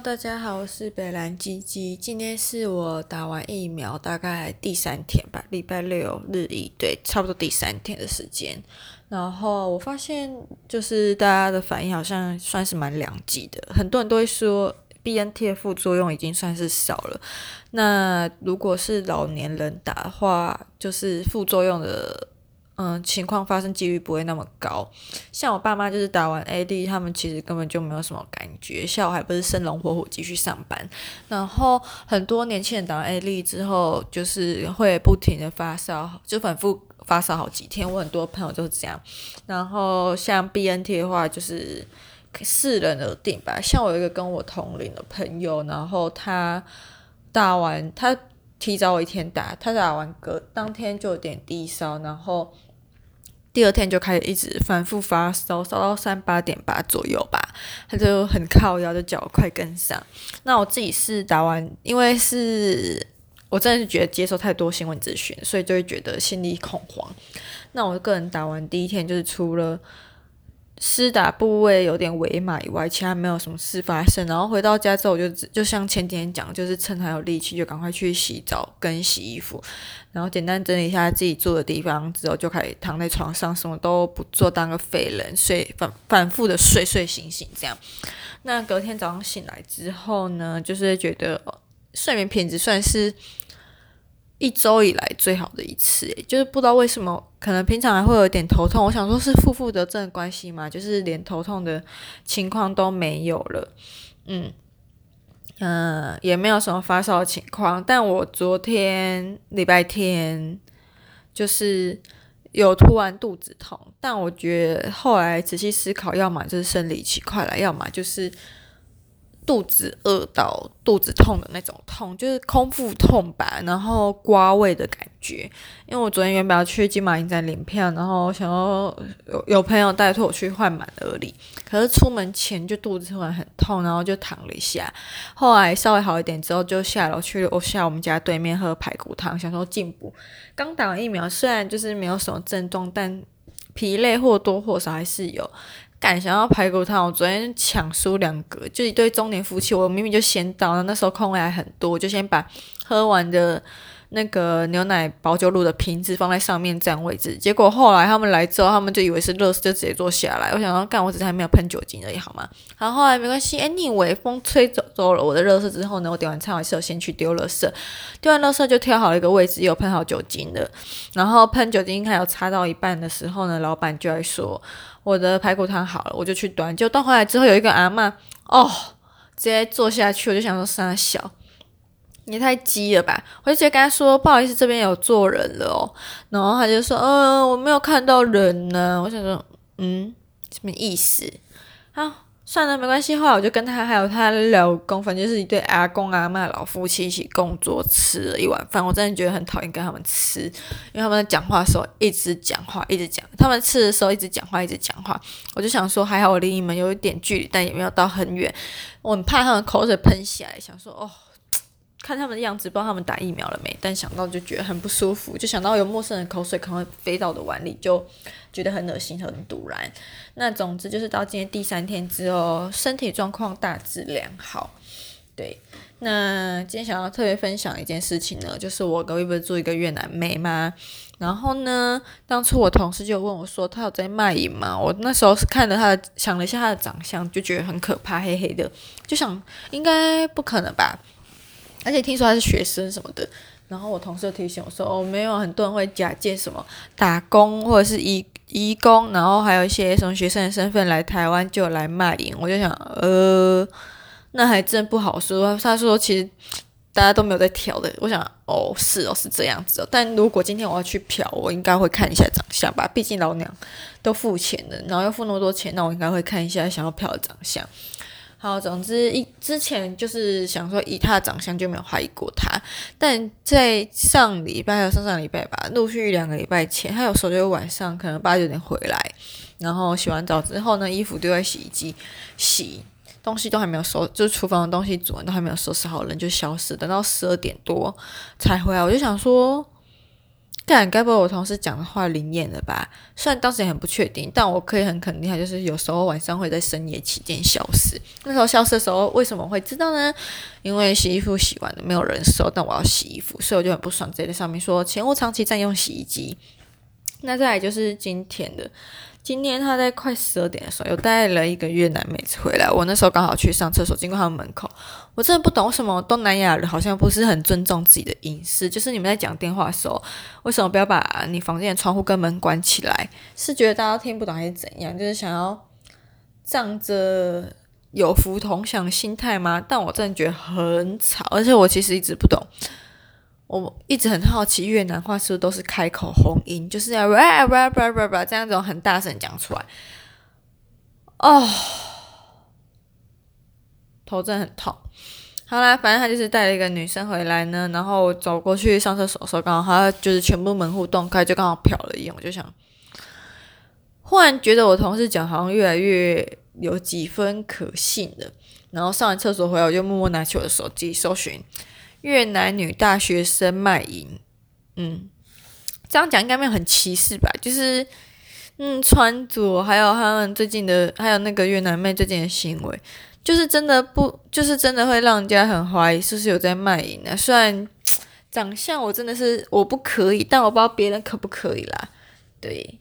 大家好，我是北兰鸡鸡。今天是我打完疫苗大概第三天吧，礼拜六日一，对，差不多第三天的时间。然后我发现，就是大家的反应好像算是蛮两极的，很多人都会说 BNT 的副作用已经算是少了。那如果是老年人打的话，就是副作用的。嗯，情况发生几率不会那么高。像我爸妈就是打完 AD，他们其实根本就没有什么感觉，下午还不是生龙活虎继续上班。然后很多年轻人打完 AD 之后，就是会不停的发烧，就反复发烧好几天。我很多朋友都是这样。然后像 BNT 的话，就是视人而定吧。像我有一个跟我同龄的朋友，然后他打完，他提早我一天打，他打完隔当天就有点低烧，然后。第二天就开始一直反复发烧，烧到三八点八左右吧，他就很靠腰，就叫我快跟上。那我自己是打完，因为是我真的是觉得接受太多新闻资讯，所以就会觉得心里恐慌。那我个人打完第一天，就是出了。施打部位有点微麻以外，其他没有什么事发生。然后回到家之后，我就就像前几天讲，就是趁还有力气，就赶快去洗澡跟洗衣服，然后简单整理一下自己住的地方之后，就开始躺在床上，什么都不做，当个废人，睡反反复的睡睡醒醒这样。那隔天早上醒来之后呢，就是觉得睡眠品质算是。一周以来最好的一次，就是不知道为什么，可能平常还会有点头痛。我想说，是负负得正的关系嘛，就是连头痛的情况都没有了，嗯嗯、也没有什么发烧的情况。但我昨天礼拜天就是有突然肚子痛，但我觉得后来仔细思考，要么就是生理期快来，要么就是。肚子饿到肚子痛的那种痛，就是空腹痛吧，然后刮胃的感觉。因为我昨天原本要去金马影展领票，然后想要有有朋友带托我去换满额礼，可是出门前就肚子突然很痛，然后就躺了一下。后来稍微好一点之后，就下楼去楼下我们家对面喝排骨汤，想说进补。刚打完疫苗，虽然就是没有什么症状，但疲累或多或少还是有。敢想要排骨汤，我昨天抢输两个，就一对中年夫妻，我明明就先到了，那时候空位还很多，我就先把喝完的那个牛奶保酒乳的瓶子放在上面占位置。结果后来他们来之后，他们就以为是垃圾，就直接坐下来。我想要，干，我只是还没有喷酒精而已，好吗？然后后来没关系，哎，你以为风吹走走了我的垃圾之后呢，我点完餐还是有先去丢垃圾，丢完垃圾就挑好了一个位置，有喷好酒精的。然后喷酒精还有擦到一半的时候呢，老板就来说。我的排骨汤好了，我就去端。就端回来之后，有一个阿嬷哦，直接坐下去，我就想说三小，也太鸡了吧！我就直接跟他说不好意思，这边有坐人了哦。然后他就说嗯、我没有看到人呢。我想说嗯，什么意思？好。算了，没关系。后来我就跟他还有他老公，反正就是一对阿公阿嬷老夫妻一起共桌吃了一碗饭。我真的觉得很讨厌跟他们吃，因为他们讲话的时候一直讲话，一直讲。他们吃的时候一直讲话，一直讲话。我就想说，还好我离你们有一点距离，但也没有到很远。我很怕他们口水喷起来，想说哦。看他们的样子，不知道他们打疫苗了没？但想到就觉得很不舒服，就想到有陌生人口水可能会飞到我的碗里，就觉得很恶心，很突然。那总之就是到今天第三天之后，身体状况大致良好。对，那今天想要特别分享一件事情呢，就是我隔壁不是住一个越南妹吗？然后呢，当初我同事就问我说，他有在卖淫吗？我那时候是看了他的，想了一下他的长相，就觉得很可怕，黑黑的，就想应该不可能吧。而且听说他是学生什么的，然后我同事提醒我说，哦，没有很多人会假借什么打工或者是移移工，然后还有一些什么学生的身份来台湾就来卖淫。我就想，呃，那还真不好说。他说其实大家都没有在挑的。我想，哦，是哦，是这样子哦。但如果今天我要去嫖，我应该会看一下长相吧，毕竟老娘都付钱了，然后又付那么多钱，那我应该会看一下想要嫖的长相。好，总之一之前就是想说以他的长相就没有怀疑过他，但在上礼拜还有上上礼拜吧，陆续两个礼拜前，他有时候就晚上可能八九点回来，然后洗完澡之后呢，衣服丢在洗衣机洗，东西都还没有收，就是厨房的东西煮完都还没有收拾好，人就消失，等到十二点多才回来，我就想说。干，该不会我同事讲的话灵验了吧？虽然当时也很不确定，但我可以很肯定，他就是有时候晚上会在深夜期间消失。那时候消失的时候，为什么会知道呢？因为洗衣服洗完了，没有人收，但我要洗衣服，所以我就很不爽，直接在上面说前屋长期占用洗衣机。那再来就是今天的。今天他在快十二点的时候，又带了一个越南妹子回来。我那时候刚好去上厕所，经过他们门口，我真的不懂为什么东南亚人好像不是很尊重自己的隐私。就是你们在讲电话的时候，为什么不要把你房间的窗户跟门关起来？是觉得大家听不懂还是怎样？就是想要仗着有福同享心态吗？但我真的觉得很吵，而且我其实一直不懂。我一直很好奇，越南话是不是都是开口洪音，就是要哇哇哇哇哇这样子很大声讲出来。哦，头真的很痛。好啦，反正他就是带了一个女生回来呢，然后走过去上厕所的时候，刚好他就是全部门户洞开，就刚好瞟了一眼，我就想，忽然觉得我同事讲好像越来越有几分可信了。然后上完厕所回来，我就默默拿起我的手机搜寻。越南女大学生卖淫，嗯，这样讲应该没有很歧视吧？就是，嗯，穿着还有他们最近的，还有那个越南妹最近的行为，就是真的不，就是真的会让人家很怀疑是不是有在卖淫呢？虽然长相我真的是我不可以，但我不知道别人可不可以啦，对。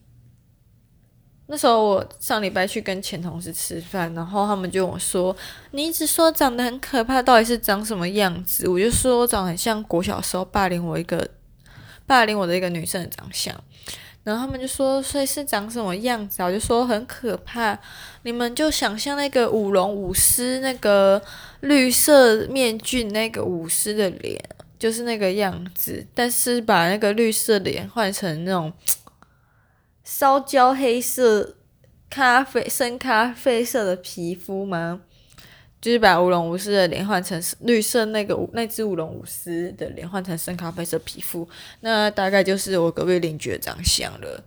那时候我上礼拜去跟前同事吃饭，然后他们就跟我说：“你一直说长得很可怕，到底是长什么样子？”我就说：“长得很像国小时候霸凌我一个霸凌我的一个女生的长相。”然后他们就说：“所以是长什么样子？”我就说：“很可怕，你们就想象那个舞龙舞狮那个绿色面具那个舞狮的脸，就是那个样子，但是把那个绿色脸换成那种。”烧焦黑色、咖啡深咖啡色的皮肤吗？就是把乌龙舞狮的脸换成绿色，那个那只舞龙舞狮的脸换成深咖啡色皮肤，那大概就是我隔壁邻居的长相了。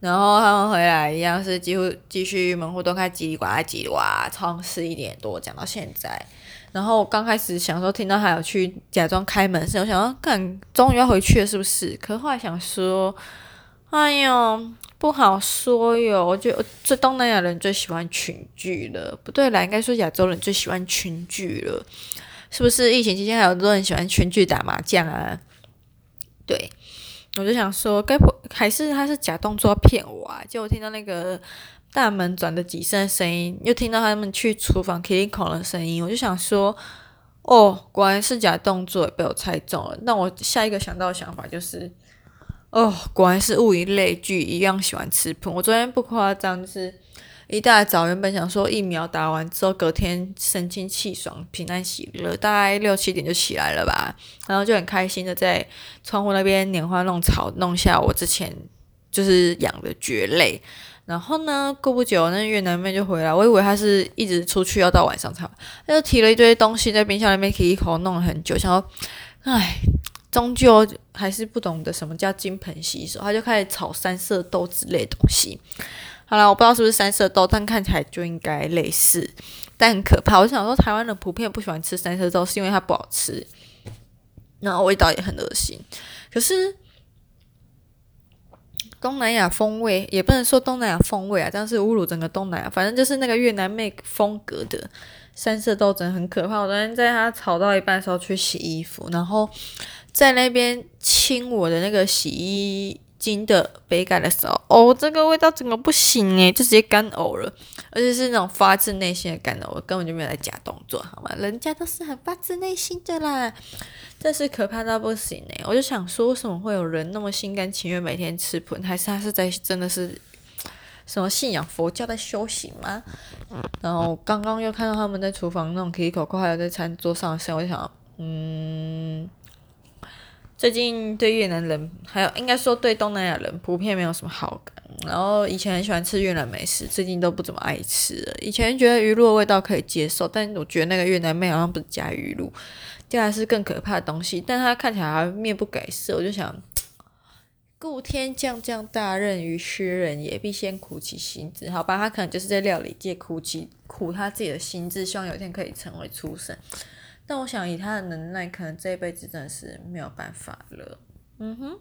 然后他们回来一样是几乎继续门户都开叽里呱啦叽里呱啦，从十一点多讲到现在。然后我刚开始想说听到还有去假装开门声，我想说干，终于要回去了是不是？可后来想说，哎呦。不好说哟，我觉得这东南亚人最喜欢群聚了，不对啦，应该说亚洲人最喜欢群聚了，是不是？疫情期间还有很多人喜欢群聚打麻将啊？对，我就想说，该不还是他是假动作骗我啊？结果听到那个大门转的几声声音，又听到他们去厨房 clean 口的声音，我就想说，哦，果然是假动作，被我猜中了。那我下一个想到的想法就是。哦，果然是物以类聚，一样喜欢吃喷。我昨天不夸张，就是一大早原本想说疫苗打完之后隔天神清气爽、平安喜乐，大概六七点就起来了吧，然后就很开心的在窗户那边拈花弄草，弄下我之前就是养的蕨类。然后呢，过不久那越南妹就回来，我以为她是一直出去要到晚上才，她就提了一堆东西在冰箱里面可以一口弄了很久，想说，唉。终究还是不懂得什么叫金盆洗手，他就开始炒三色豆之类东西。好了，我不知道是不是三色豆，但看起来就应该类似，但很可怕。我想说，台湾人普遍不喜欢吃三色豆，是因为它不好吃，然后味道也很恶心。可是东南亚风味也不能说东南亚风味啊，这样是侮辱整个东南亚。反正就是那个越南妹风格的三色豆真的很可怕。我昨天在他炒到一半的时候去洗衣服，然后。在那边亲我的那个洗衣精的杯盖的时候，哦，这个味道怎么不行诶，就直接干呕了，而且是那种发自内心的干呕，我根本就没有在假动作，好吗？人家都是很发自内心的啦，这是可怕到不行诶，我就想说，为什么会有人那么心甘情愿每天吃盆？还是他是在真的是什么信仰佛教在修行吗？然后刚刚又看到他们在厨房那种 K 口口，还有在餐桌上的声，我就想，嗯。最近对越南人，还有应该说对东南亚人普遍没有什么好感。然后以前很喜欢吃越南美食，最近都不怎么爱吃了。以前觉得鱼露的味道可以接受，但我觉得那个越南妹好像不是加鱼露，加的是更可怕的东西。但她看起来面不改色，我就想，故天将降大任于斯人也，必先苦其心志。好吧，他可能就是在料理界苦其苦他自己的心志，希望有一天可以成为厨神。但我想，以他的能耐，可能这一辈子真的是没有办法了。嗯哼。